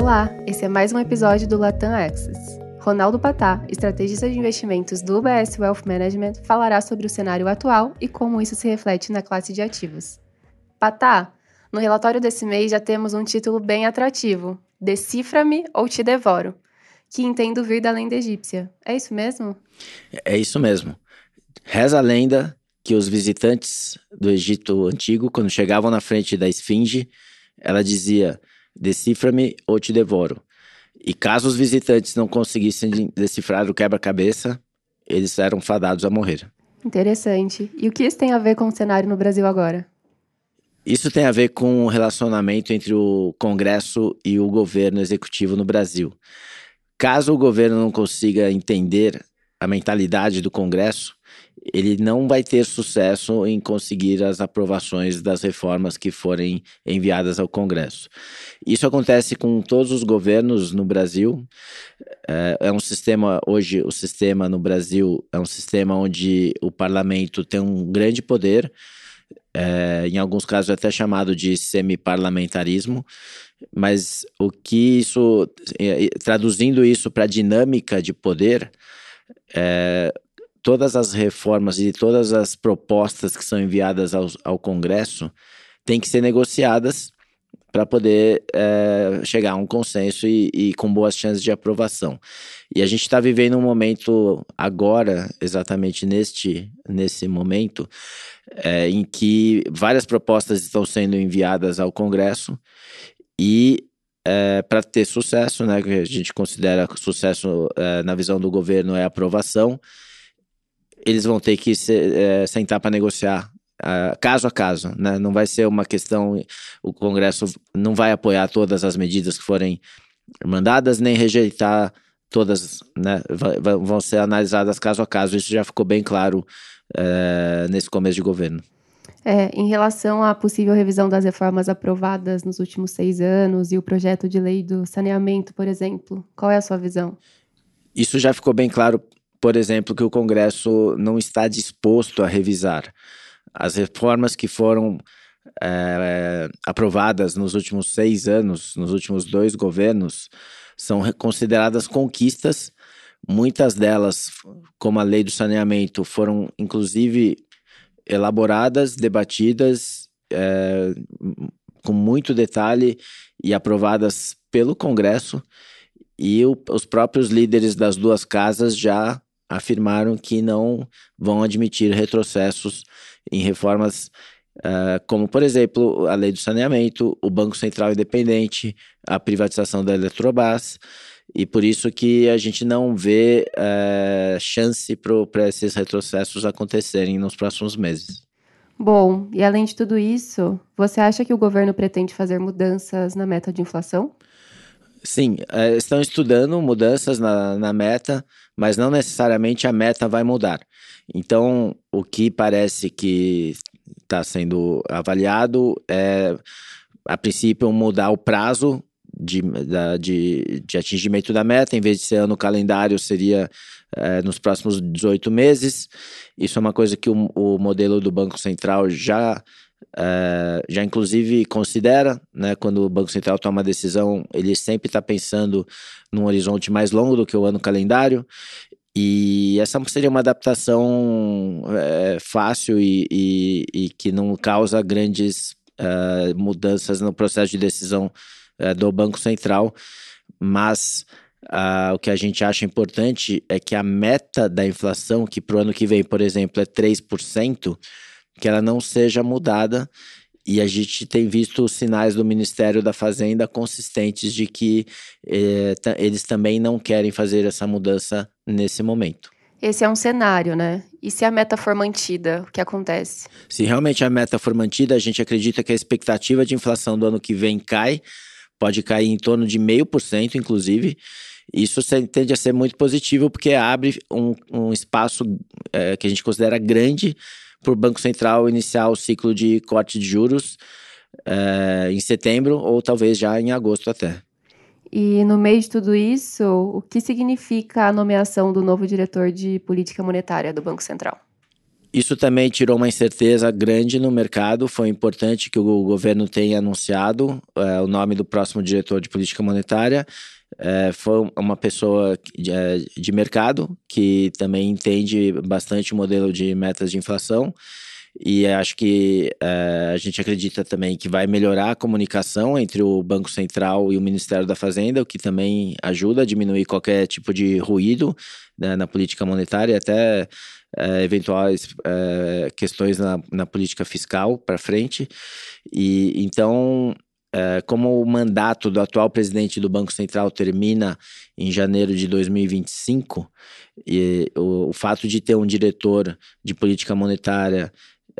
Olá, esse é mais um episódio do Latam Access. Ronaldo Patá, estrategista de investimentos do UBS Wealth Management, falará sobre o cenário atual e como isso se reflete na classe de ativos. Patá, no relatório desse mês já temos um título bem atrativo: Decifra-me ou te devoro, que entendo vir da lenda egípcia. É isso mesmo? É isso mesmo. Reza a lenda que os visitantes do Egito Antigo, quando chegavam na frente da esfinge, ela dizia: Decifra-me ou te devoro. E caso os visitantes não conseguissem decifrar o quebra-cabeça, eles eram fadados a morrer. Interessante. E o que isso tem a ver com o cenário no Brasil agora? Isso tem a ver com o relacionamento entre o Congresso e o governo executivo no Brasil. Caso o governo não consiga entender a mentalidade do Congresso, ele não vai ter sucesso em conseguir as aprovações das reformas que forem enviadas ao Congresso. Isso acontece com todos os governos no Brasil. É, é um sistema, hoje, o sistema no Brasil é um sistema onde o parlamento tem um grande poder, é, em alguns casos até chamado de semi-parlamentarismo, mas o que isso, é, traduzindo isso para a dinâmica de poder, é, todas as reformas e todas as propostas que são enviadas ao, ao Congresso têm que ser negociadas para poder é, chegar a um consenso e, e, com boas chances de aprovação. E a gente está vivendo um momento agora, exatamente neste nesse momento, é, em que várias propostas estão sendo enviadas ao Congresso e é, para ter sucesso, né, que a gente considera sucesso é, na visão do governo é aprovação, eles vão ter que se, é, sentar para negociar uh, caso a caso, né? Não vai ser uma questão, o Congresso não vai apoiar todas as medidas que forem mandadas, nem rejeitar todas, né? vão ser analisadas caso a caso. Isso já ficou bem claro uh, nesse começo de governo. É, em relação à possível revisão das reformas aprovadas nos últimos seis anos e o projeto de lei do saneamento, por exemplo, qual é a sua visão? Isso já ficou bem claro por exemplo, que o Congresso não está disposto a revisar. As reformas que foram é, aprovadas nos últimos seis anos, nos últimos dois governos, são consideradas conquistas. Muitas delas, como a lei do saneamento, foram inclusive elaboradas, debatidas é, com muito detalhe e aprovadas pelo Congresso. E o, os próprios líderes das duas casas já afirmaram que não vão admitir retrocessos em reformas uh, como, por exemplo, a lei do saneamento, o Banco Central Independente, a privatização da Eletrobras, e por isso que a gente não vê uh, chance para esses retrocessos acontecerem nos próximos meses. Bom, e além de tudo isso, você acha que o governo pretende fazer mudanças na meta de inflação? Sim, uh, estão estudando mudanças na, na meta, mas não necessariamente a meta vai mudar. Então, o que parece que está sendo avaliado é, a princípio, mudar o prazo de, de, de atingimento da meta, em vez de ser ano calendário, seria é, nos próximos 18 meses. Isso é uma coisa que o, o modelo do Banco Central já Uh, já inclusive considera, né, quando o Banco Central toma uma decisão, ele sempre está pensando num horizonte mais longo do que o ano calendário, e essa seria uma adaptação é, fácil e, e, e, que não causa grandes uh, mudanças no processo de decisão uh, do Banco Central, mas Uh, o que a gente acha importante é que a meta da inflação, que para o ano que vem, por exemplo, é 3%, que ela não seja mudada. E a gente tem visto sinais do Ministério da Fazenda consistentes de que eh, eles também não querem fazer essa mudança nesse momento. Esse é um cenário, né? E se a meta for mantida, o que acontece? Se realmente a meta for mantida, a gente acredita que a expectativa de inflação do ano que vem cai, pode cair em torno de meio por cento, inclusive. Isso tende a ser muito positivo, porque abre um, um espaço é, que a gente considera grande o Banco Central iniciar o ciclo de corte de juros é, em setembro ou talvez já em agosto até. E no meio de tudo isso, o que significa a nomeação do novo diretor de política monetária do Banco Central? Isso também tirou uma incerteza grande no mercado. Foi importante que o governo tenha anunciado é, o nome do próximo diretor de política monetária. É, foi uma pessoa de, é, de mercado que também entende bastante o modelo de metas de inflação. E acho que a gente acredita também que vai melhorar a comunicação entre o Banco Central e o Ministério da Fazenda, o que também ajuda a diminuir qualquer tipo de ruído né, na política monetária, até é, eventuais é, questões na, na, política fiscal para frente. E então, é, como o mandato do atual presidente do Banco Central termina em janeiro de 2025, e o, o fato de ter um diretor de política monetária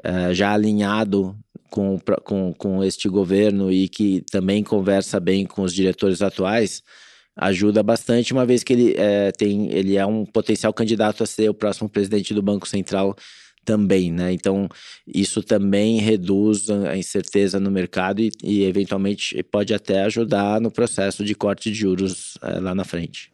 é, já alinhado com, com, com este governo e que também conversa bem com os diretores atuais, ajuda bastante, uma vez que ele é, tem, ele é um potencial candidato a ser o próximo presidente do Banco Central também, né? Então, isso também reduz a incerteza no mercado e, e eventualmente pode até ajudar no processo de corte de juros é, lá na frente.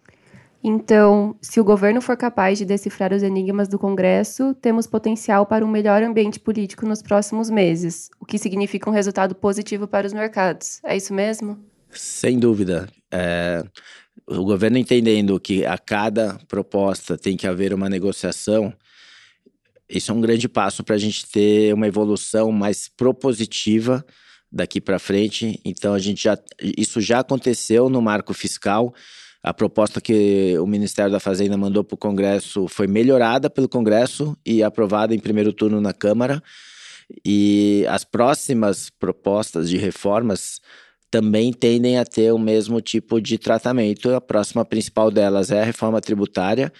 Então, se o governo for capaz de decifrar os enigmas do Congresso, temos potencial para um melhor ambiente político nos próximos meses, o que significa um resultado positivo para os mercados. É isso mesmo? Sem dúvida. É, o governo entendendo que a cada proposta tem que haver uma negociação, isso é um grande passo para a gente ter uma evolução mais propositiva daqui para frente. Então a gente já isso já aconteceu no marco fiscal. A proposta que o Ministério da Fazenda mandou para o Congresso foi melhorada pelo Congresso e aprovada em primeiro turno na Câmara. E as próximas propostas de reformas também tendem a ter o mesmo tipo de tratamento. A próxima principal delas é a reforma tributária.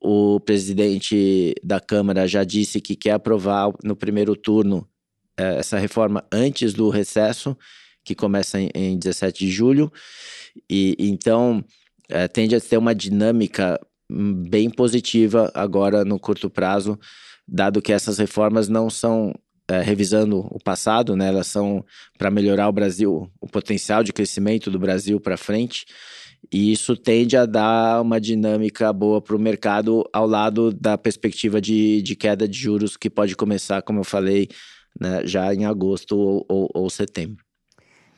O presidente da Câmara já disse que quer aprovar no primeiro turno eh, essa reforma antes do recesso, que começa em, em 17 de julho. E então eh, tende a ter uma dinâmica hum, bem positiva agora no curto prazo, dado que essas reformas não são é, revisando o passado, né? Elas são para melhorar o Brasil, o potencial de crescimento do Brasil para frente. E isso tende a dar uma dinâmica boa para o mercado ao lado da perspectiva de, de queda de juros que pode começar, como eu falei, né, já em agosto ou, ou, ou setembro.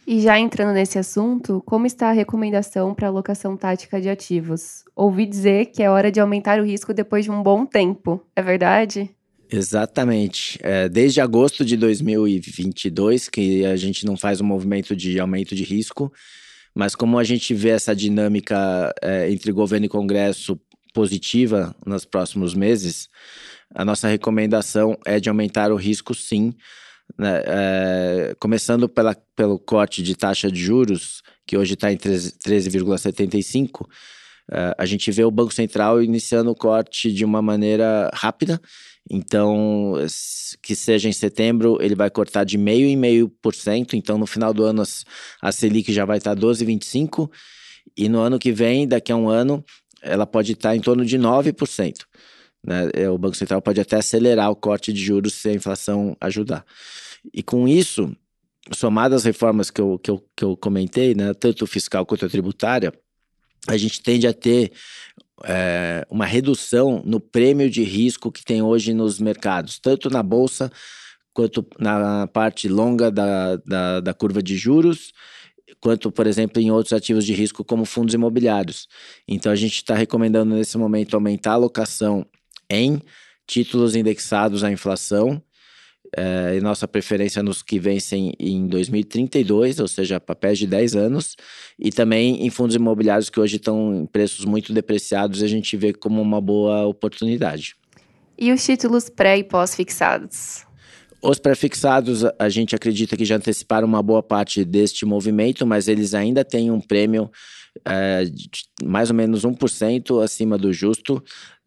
E já entrando nesse assunto, como está a recomendação para alocação tática de ativos? Ouvi dizer que é hora de aumentar o risco depois de um bom tempo, é verdade? Exatamente. É, desde agosto de 2022 que a gente não faz um movimento de aumento de risco, mas como a gente vê essa dinâmica é, entre governo e Congresso positiva nos próximos meses, a nossa recomendação é de aumentar o risco sim, né? é, começando pela, pelo corte de taxa de juros, que hoje está em 13,75%, é, a gente vê o Banco Central iniciando o corte de uma maneira rápida então, que seja em setembro, ele vai cortar de meio em meio por cento. Então, no final do ano, a Selic já vai estar 12,25%. E no ano que vem, daqui a um ano, ela pode estar em torno de 9%. Né? É, o Banco Central pode até acelerar o corte de juros se a inflação ajudar. E com isso, somadas as reformas que eu, que eu, que eu comentei, né? tanto fiscal quanto tributária, a gente tende a ter é, uma redução no prêmio de risco que tem hoje nos mercados, tanto na bolsa quanto na parte longa da, da, da curva de juros, quanto, por exemplo, em outros ativos de risco como fundos imobiliários. Então, a gente está recomendando nesse momento aumentar a alocação em títulos indexados à inflação é, e nossa preferência nos que vencem em 2032, ou seja, papéis de 10 anos, e também em fundos imobiliários que hoje estão em preços muito depreciados, a gente vê como uma boa oportunidade. E os títulos pré e pós-fixados? Os pré-fixados, a gente acredita que já anteciparam uma boa parte deste movimento, mas eles ainda têm um prêmio é, mais ou menos 1% acima do justo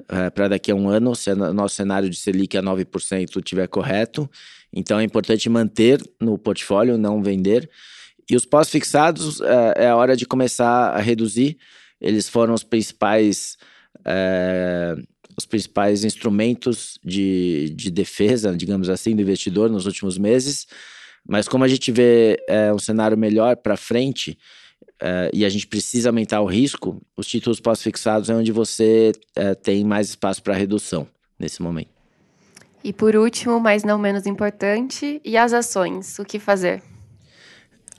é, para daqui a um ano, se o nosso cenário de Selic a 9% estiver correto. Então é importante manter no portfólio, não vender. E os pós-fixados é, é a hora de começar a reduzir. Eles foram os principais, é, os principais instrumentos de, de defesa, digamos assim, do investidor nos últimos meses. Mas como a gente vê é, um cenário melhor para frente, uh, e a gente precisa aumentar o risco, os títulos pós-fixados é onde você uh, tem mais espaço para redução nesse momento. E por último, mas não menos importante, e as ações, o que fazer?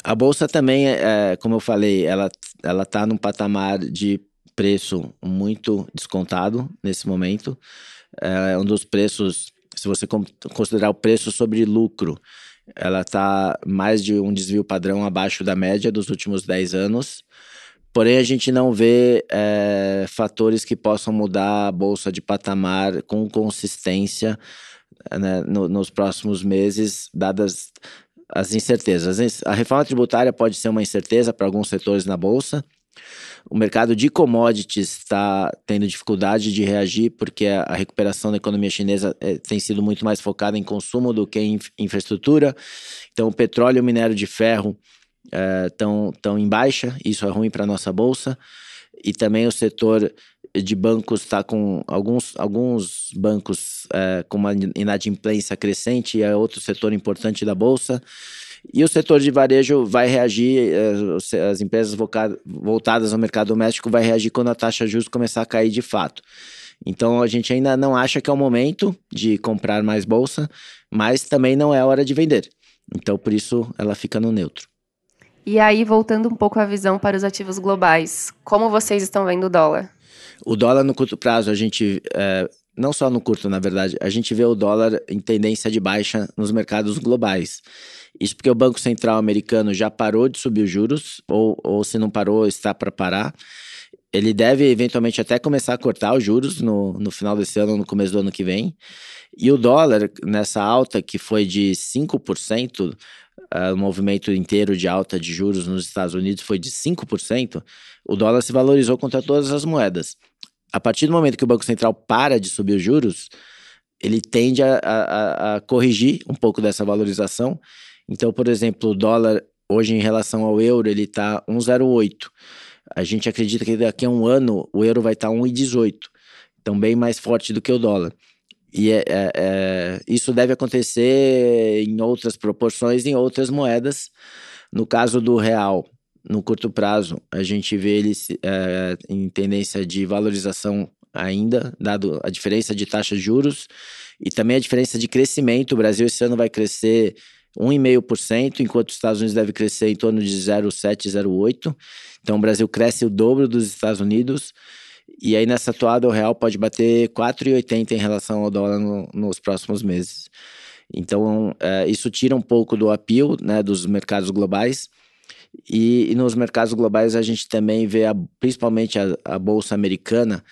A bolsa também, é, como eu falei, ela ela está num patamar de preço muito descontado nesse momento. É um dos preços, se você considerar o preço sobre lucro, ela está mais de um desvio padrão abaixo da média dos últimos 10 anos. Porém, a gente não vê é, fatores que possam mudar a bolsa de patamar com consistência né, no, nos próximos meses, dadas as incertezas. A reforma tributária pode ser uma incerteza para alguns setores na bolsa. O mercado de commodities está tendo dificuldade de reagir porque a recuperação da economia chinesa é, tem sido muito mais focada em consumo do que em infraestrutura. Então, o petróleo e o minério de ferro estão é, tão em baixa, isso é ruim para a nossa bolsa. E também o setor de bancos está com alguns, alguns bancos é, com uma inadimplência crescente é outro setor importante da bolsa. E o setor de varejo vai reagir, é, as empresas voltadas ao mercado doméstico vai reagir quando a taxa de juros começar a cair de fato. Então a gente ainda não acha que é o momento de comprar mais bolsa, mas também não é hora de vender. Então por isso ela fica no neutro. E aí, voltando um pouco a visão para os ativos globais, como vocês estão vendo o dólar? O dólar no curto prazo, a gente. É, não só no curto, na verdade, a gente vê o dólar em tendência de baixa nos mercados globais. Isso porque o Banco Central americano já parou de subir os juros, ou, ou se não parou, está para parar. Ele deve eventualmente até começar a cortar os juros no, no final desse ano, no começo do ano que vem. E o dólar, nessa alta que foi de 5%, uh, o movimento inteiro de alta de juros nos Estados Unidos foi de 5%, o dólar se valorizou contra todas as moedas. A partir do momento que o Banco Central para de subir os juros, ele tende a, a, a corrigir um pouco dessa valorização. Então, por exemplo, o dólar hoje em relação ao euro, ele está 1,08. A gente acredita que daqui a um ano o euro vai estar tá 1,18. Então, bem mais forte do que o dólar. E é, é, é, isso deve acontecer em outras proporções, em outras moedas. No caso do real, no curto prazo, a gente vê ele é, em tendência de valorização ainda, dado a diferença de taxa de juros e também a diferença de crescimento. O Brasil esse ano vai crescer 1,5%, enquanto os Estados Unidos deve crescer em torno de 0,7, 0,8. Então o Brasil cresce o dobro dos Estados Unidos. E aí nessa toada o real pode bater 4,80 em relação ao dólar no, nos próximos meses. Então é, isso tira um pouco do apio né, dos mercados globais. E, e, nos mercados globais a gente também vê a, principalmente a, a, bolsa americana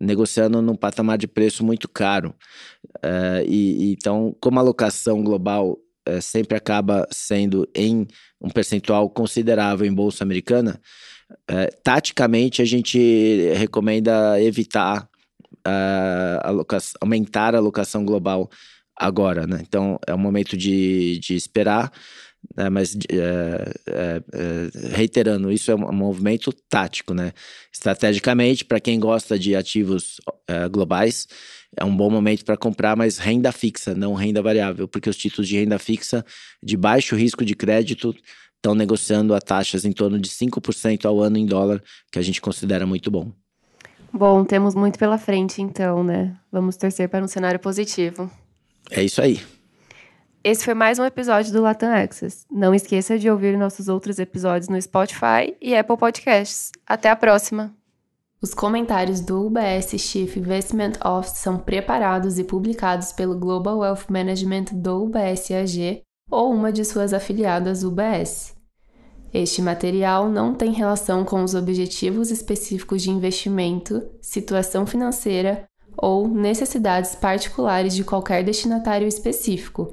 negociando num patamar de preço muito caro. É, e, então, como a alocação global é, sempre acaba sendo em um percentual considerável em bolsa americana, é, taticamente, a gente recomenda evitar uh, alocação, aumentar a alocação global agora, né? Então, é um momento de, de esperar, né? mas é, é, é, reiterando, isso é um movimento tático, né? Estrategicamente, para quem gosta de ativos é, globais, é um bom momento para comprar, mas renda fixa, não renda variável, porque os títulos de renda fixa de baixo risco de crédito estão negociando a taxas em torno de 5% ao ano em dólar, que a gente considera muito bom. Bom, temos muito pela frente então, né? Vamos torcer para um cenário positivo. É isso aí. Esse foi mais um episódio do Latam Access. Não esqueça de ouvir nossos outros episódios no Spotify e Apple Podcasts. Até a próxima! Os comentários do UBS Chief Investment Office são preparados e publicados pelo Global Wealth Management do UBS AG ou uma de suas afiliadas UBS. Este material não tem relação com os objetivos específicos de investimento, situação financeira ou necessidades particulares de qualquer destinatário específico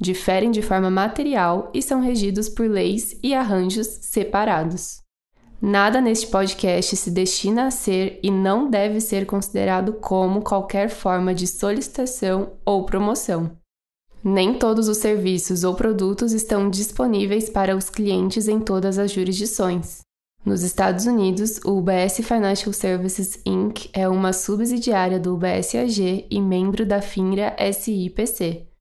diferem de forma material e são regidos por leis e arranjos separados. Nada neste podcast se destina a ser e não deve ser considerado como qualquer forma de solicitação ou promoção. Nem todos os serviços ou produtos estão disponíveis para os clientes em todas as jurisdições. Nos Estados Unidos, o UBS Financial Services Inc. é uma subsidiária do UBS AG e membro da FINRA SIPC.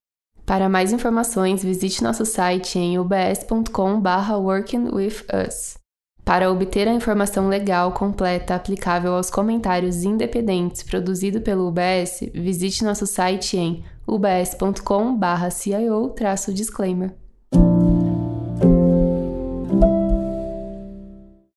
Para mais informações, visite nosso site em ubs.com/workingwithus. Para obter a informação legal completa aplicável aos comentários independentes produzido pelo UBS, visite nosso site em ubs.com/cio-disclaimer.